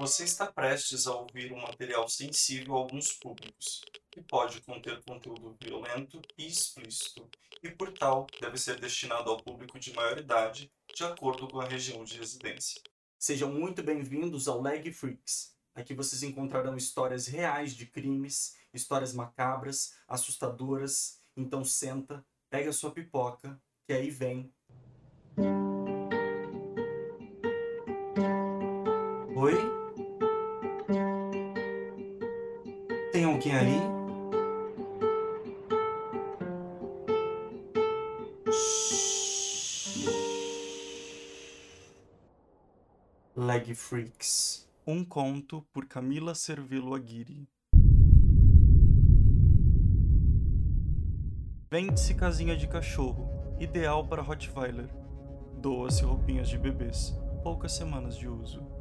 Você está prestes a ouvir um material sensível a alguns públicos, que pode conter conteúdo violento e explícito, e por tal deve ser destinado ao público de maior idade, de acordo com a região de residência. Sejam muito bem-vindos ao Leg Freaks. Aqui vocês encontrarão histórias reais de crimes, histórias macabras, assustadoras. Então senta, pega sua pipoca, que aí vem. Oi? Tem alguém aí? Leg Freaks. Um conto por Camila Cervelo Aguirre. Vende-se casinha de cachorro, ideal para Rottweiler. Doa-se roupinhas de bebês, poucas semanas de uso.